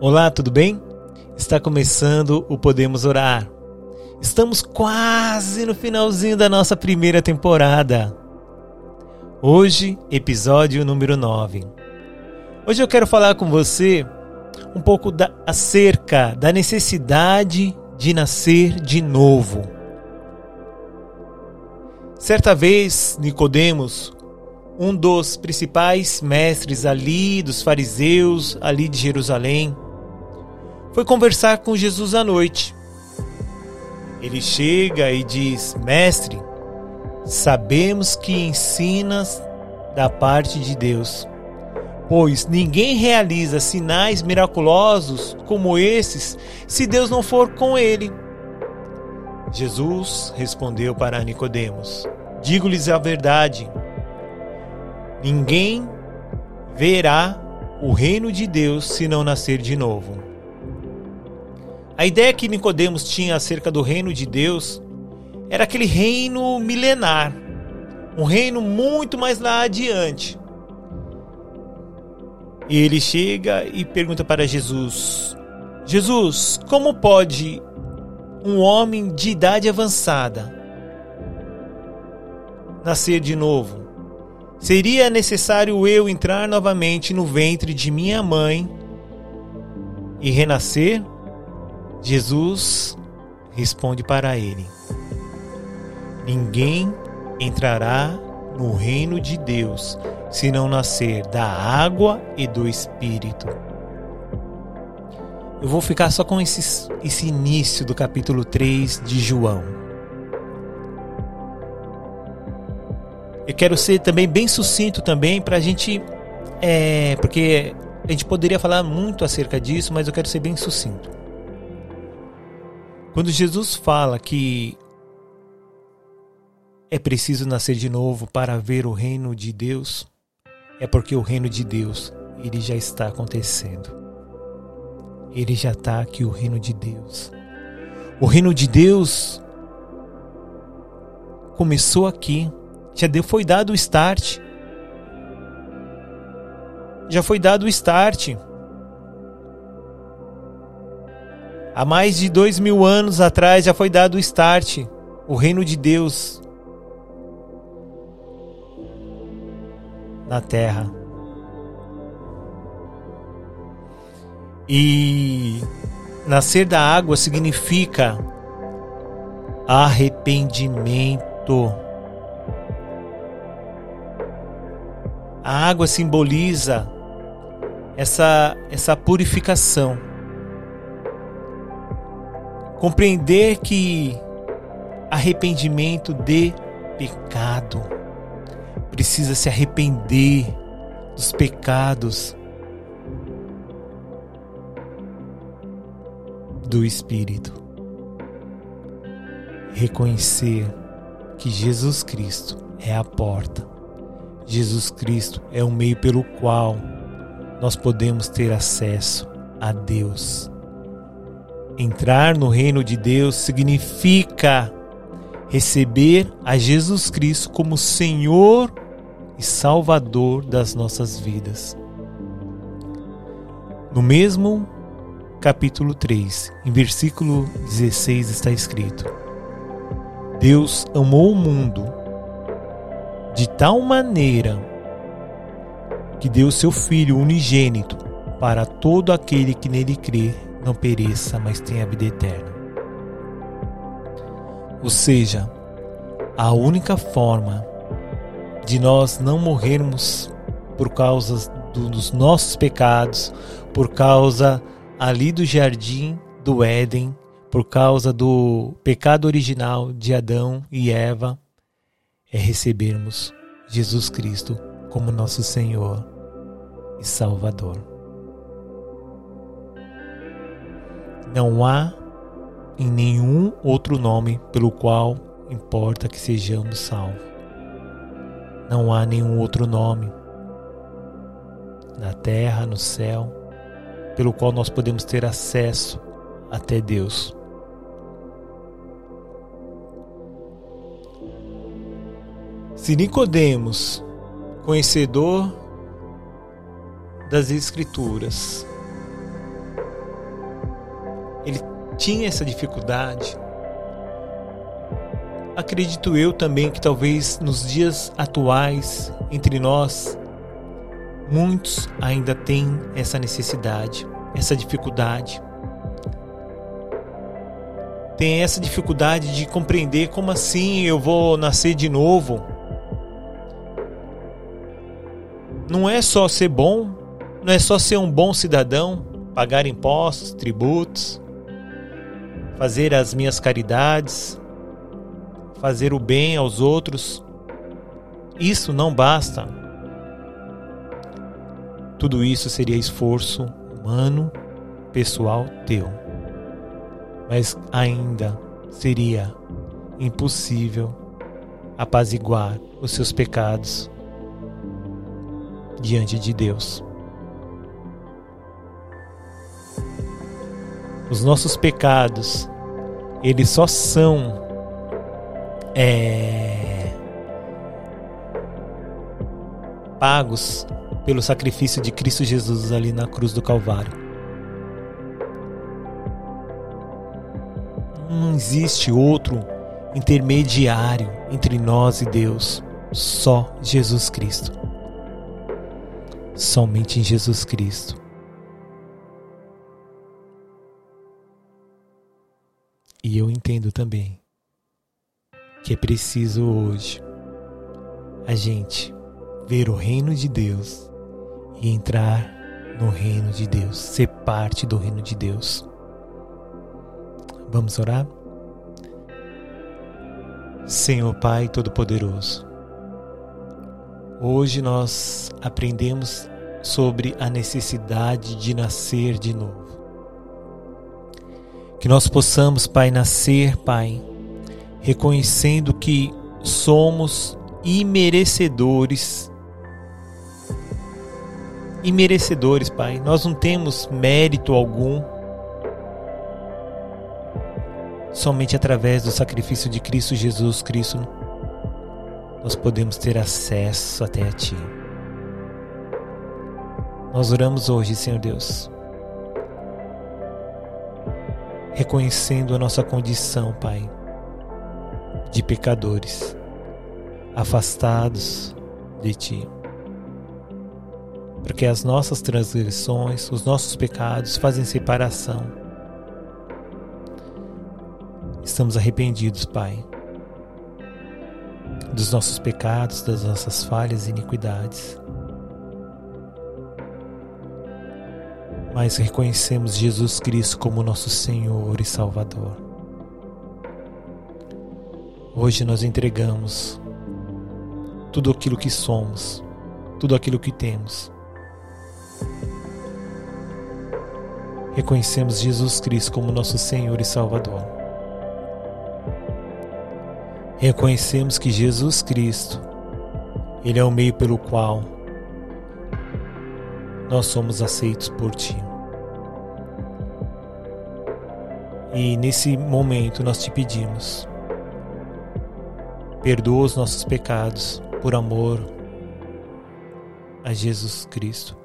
Olá, tudo bem? Está começando o Podemos Orar. Estamos quase no finalzinho da nossa primeira temporada. Hoje, episódio número 9. Hoje eu quero falar com você um pouco da, acerca da necessidade de nascer de novo. Certa vez, Nicodemos, um dos principais mestres ali dos fariseus ali de Jerusalém, foi conversar com Jesus à noite. Ele chega e diz: Mestre, sabemos que ensinas da parte de Deus, pois ninguém realiza sinais miraculosos como esses se Deus não for com ele. Jesus respondeu para Nicodemos: Digo-lhes a verdade. Ninguém verá o reino de Deus se não nascer de novo. A ideia que Nicodemos tinha acerca do reino de Deus era aquele reino milenar, um reino muito mais lá adiante. E ele chega e pergunta para Jesus: Jesus, como pode um homem de idade avançada nascer de novo? Seria necessário eu entrar novamente no ventre de minha mãe e renascer? Jesus responde para ele: Ninguém entrará no reino de Deus se não nascer da água e do Espírito. Eu vou ficar só com esse, esse início do capítulo 3 de João. Eu quero ser também bem sucinto também para a gente, é, porque a gente poderia falar muito acerca disso, mas eu quero ser bem sucinto. Quando Jesus fala que é preciso nascer de novo para ver o reino de Deus, é porque o reino de Deus ele já está acontecendo. Ele já está aqui, o reino de Deus. O reino de Deus começou aqui, já foi dado o start. Já foi dado o start. Há mais de dois mil anos atrás já foi dado o start, o reino de Deus na terra. E nascer da água significa arrependimento. A água simboliza essa, essa purificação compreender que arrependimento de pecado precisa se arrepender dos pecados do Espírito. Reconhecer que Jesus Cristo é a porta. Jesus Cristo é o meio pelo qual nós podemos ter acesso a Deus. Entrar no reino de Deus significa receber a Jesus Cristo como Senhor e Salvador das nossas vidas. No mesmo capítulo 3, em versículo 16 está escrito: Deus amou o mundo de tal maneira que deu seu Filho unigênito para todo aquele que nele crê não pereça, mas tenha vida eterna. Ou seja, a única forma de nós não morrermos por causa dos nossos pecados, por causa ali do jardim do Éden, por causa do pecado original de Adão e Eva, é recebermos Jesus Cristo como nosso Senhor e Salvador. Não há em nenhum outro nome pelo qual importa que sejamos salvos. Não há nenhum outro nome na terra, no céu, pelo qual nós podemos ter acesso até Deus. Se Nicodemos, conhecedor das escrituras, ele tinha essa dificuldade. Acredito eu também que talvez nos dias atuais, entre nós, muitos ainda têm essa necessidade, essa dificuldade. Tem essa dificuldade de compreender como assim eu vou nascer de novo. Não é só ser bom, não é só ser um bom cidadão, pagar impostos, tributos, fazer as minhas caridades, fazer o bem aos outros. Isso não basta. Tudo isso seria esforço humano, pessoal teu. Mas ainda seria impossível apaziguar os seus pecados diante de Deus. Os nossos pecados, eles só são é, pagos pelo sacrifício de Cristo Jesus ali na cruz do Calvário. Não existe outro intermediário entre nós e Deus, só Jesus Cristo. Somente em Jesus Cristo. E eu entendo também que é preciso hoje a gente ver o reino de Deus e entrar no reino de Deus, ser parte do reino de Deus. Vamos orar? Senhor Pai Todo-Poderoso, hoje nós aprendemos sobre a necessidade de nascer de novo. Que nós possamos, Pai, nascer, Pai, reconhecendo que somos imerecedores. Imerecedores, Pai. Nós não temos mérito algum. Somente através do sacrifício de Cristo Jesus Cristo nós podemos ter acesso até a Ti. Nós oramos hoje, Senhor Deus, reconhecendo a nossa condição, Pai de pecadores, afastados de ti. Porque as nossas transgressões, os nossos pecados fazem separação. Estamos arrependidos, Pai, dos nossos pecados, das nossas falhas e iniquidades. Mas reconhecemos Jesus Cristo como nosso Senhor e Salvador. Hoje nós entregamos tudo aquilo que somos, tudo aquilo que temos. Reconhecemos Jesus Cristo como nosso Senhor e Salvador. Reconhecemos que Jesus Cristo, Ele é o meio pelo qual nós somos aceitos por Ti. E nesse momento nós te pedimos Perdoa os nossos pecados por amor a Jesus Cristo.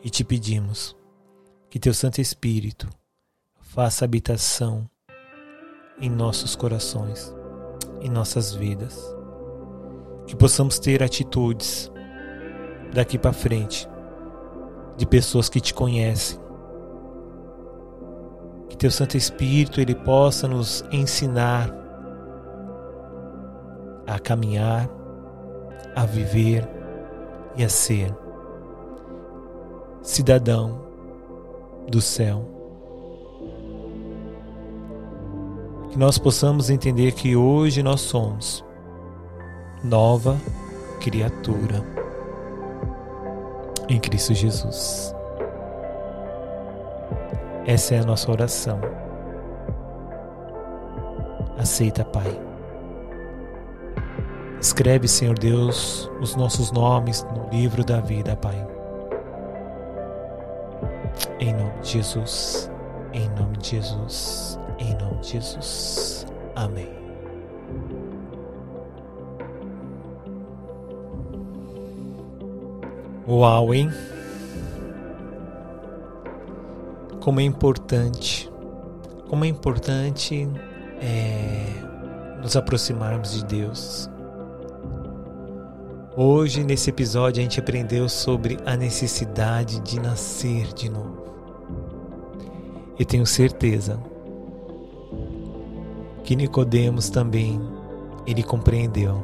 E te pedimos que teu Santo Espírito faça habitação em nossos corações, em nossas vidas. Que possamos ter atitudes daqui para frente de pessoas que te conhecem. Que teu Santo Espírito ele possa nos ensinar a caminhar, a viver e a ser cidadão do céu. Que nós possamos entender que hoje nós somos nova criatura em Cristo Jesus. Essa é a nossa oração. Aceita, Pai Escreve, Senhor Deus, os nossos nomes no livro da vida, Pai. Em nome de Jesus, em nome de Jesus, em nome de Jesus. Amém. Uau, hein? Como é importante como é importante é, nos aproximarmos de Deus. Hoje, nesse episódio, a gente aprendeu sobre a necessidade de nascer de novo. E tenho certeza que Nicodemos também ele compreendeu,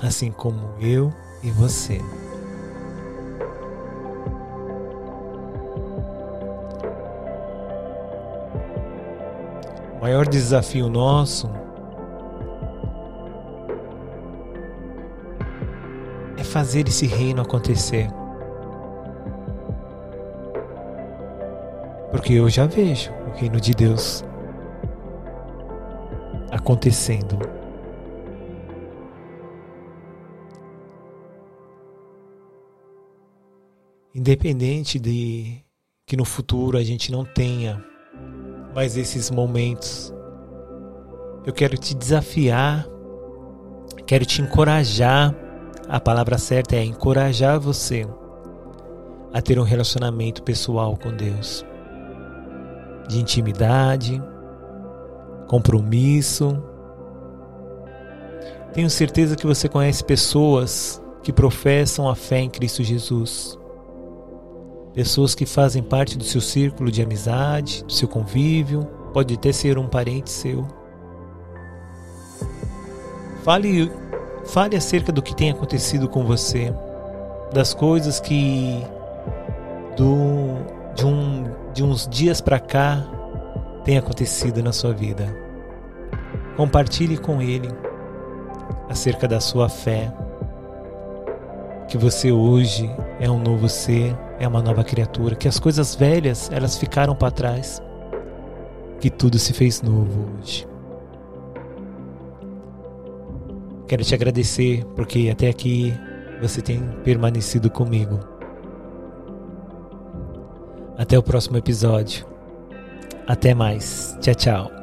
assim como eu e você. O maior desafio nosso é fazer esse reino acontecer. Porque eu já vejo o reino de Deus acontecendo. Independente de que no futuro a gente não tenha mais esses momentos, eu quero te desafiar, quero te encorajar. A palavra certa é encorajar você a ter um relacionamento pessoal com Deus, de intimidade, compromisso. Tenho certeza que você conhece pessoas que professam a fé em Cristo Jesus. Pessoas que fazem parte do seu círculo de amizade, do seu convívio, pode até ser um parente seu. Fale, fale acerca do que tem acontecido com você, das coisas que do, de uns dias para cá tem acontecido na sua vida. Compartilhe com ele acerca da sua fé, que você hoje é um novo ser, é uma nova criatura, que as coisas velhas, elas ficaram para trás, que tudo se fez novo hoje. Quero te agradecer porque até aqui você tem permanecido comigo. Até o próximo episódio. Até mais. Tchau, tchau.